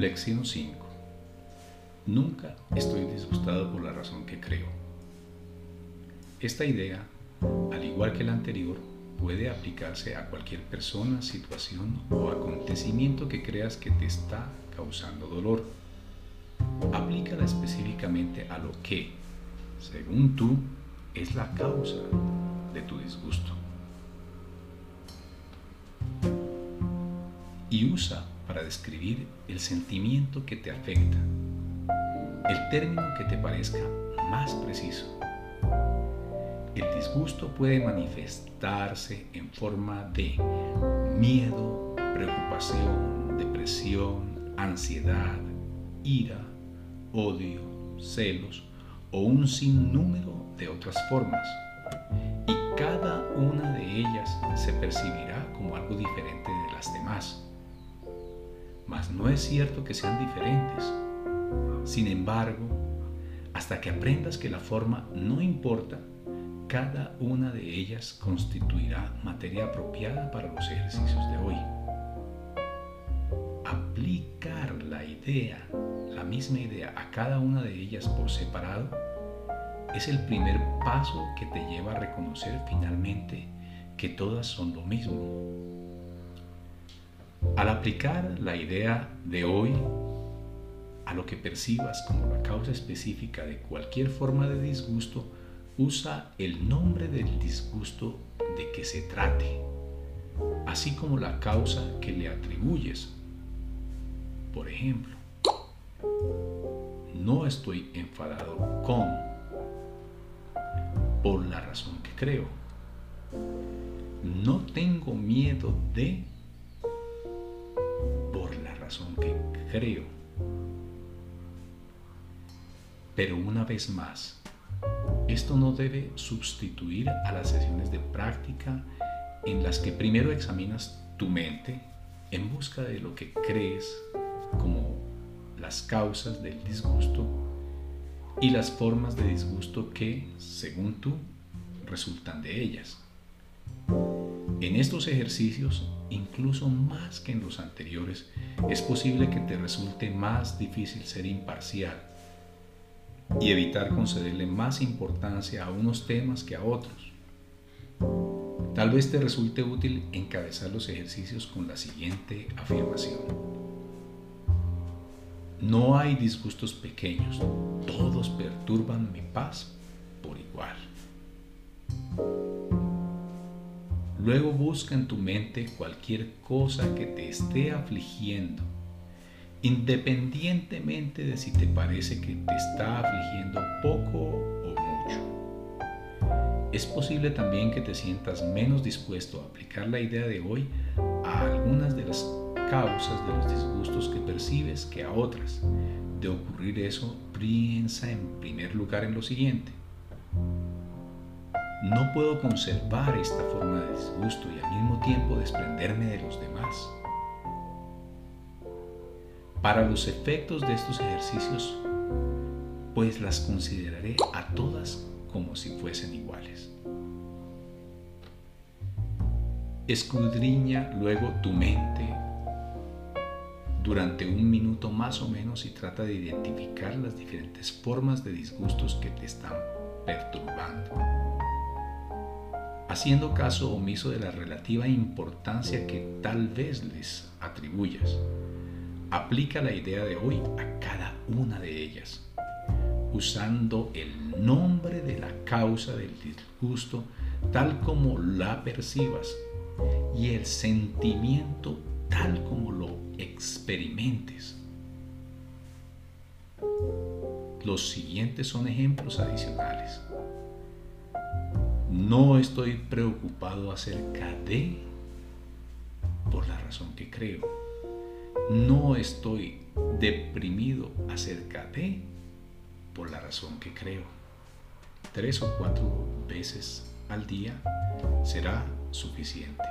Lección 5. Nunca estoy disgustado por la razón que creo. Esta idea, al igual que la anterior, puede aplicarse a cualquier persona, situación o acontecimiento que creas que te está causando dolor. Aplícala específicamente a lo que, según tú, es la causa de tu disgusto. Y usa para describir el sentimiento que te afecta, el término que te parezca más preciso. El disgusto puede manifestarse en forma de miedo, preocupación, depresión, ansiedad, ira, odio, celos o un sinnúmero de otras formas. Y cada una de ellas se percibirá como algo diferente de las demás mas no es cierto que sean diferentes. Sin embargo, hasta que aprendas que la forma no importa, cada una de ellas constituirá materia apropiada para los ejercicios de hoy. Aplicar la idea, la misma idea, a cada una de ellas por separado es el primer paso que te lleva a reconocer finalmente que todas son lo mismo al aplicar la idea de hoy a lo que percibas como la causa específica de cualquier forma de disgusto, usa el nombre del disgusto de que se trate, así como la causa que le atribuyes. Por ejemplo, no estoy enfadado con, por la razón que creo. No tengo miedo de que creo. Pero una vez más, esto no debe sustituir a las sesiones de práctica en las que primero examinas tu mente en busca de lo que crees como las causas del disgusto y las formas de disgusto que, según tú, resultan de ellas. En estos ejercicios, incluso más que en los anteriores, es posible que te resulte más difícil ser imparcial y evitar concederle más importancia a unos temas que a otros. Tal vez te resulte útil encabezar los ejercicios con la siguiente afirmación. No hay disgustos pequeños, todos perturban mi paz por igual. Luego busca en tu mente cualquier cosa que te esté afligiendo, independientemente de si te parece que te está afligiendo poco o mucho. Es posible también que te sientas menos dispuesto a aplicar la idea de hoy a algunas de las causas de los disgustos que percibes que a otras. De ocurrir eso, piensa en primer lugar en lo siguiente no puedo conservar esta forma de disgusto y al mismo tiempo desprenderme de los demás. Para los efectos de estos ejercicios, pues las consideraré a todas como si fuesen iguales. Escudriña luego tu mente durante un minuto más o menos y trata de identificar las diferentes formas de disgustos que te están perturbando haciendo caso omiso de la relativa importancia que tal vez les atribuyas. Aplica la idea de hoy a cada una de ellas, usando el nombre de la causa del disgusto tal como la percibas y el sentimiento tal como lo experimentes. Los siguientes son ejemplos adicionales. No estoy preocupado acerca de por la razón que creo. No estoy deprimido acerca de por la razón que creo. Tres o cuatro veces al día será suficiente.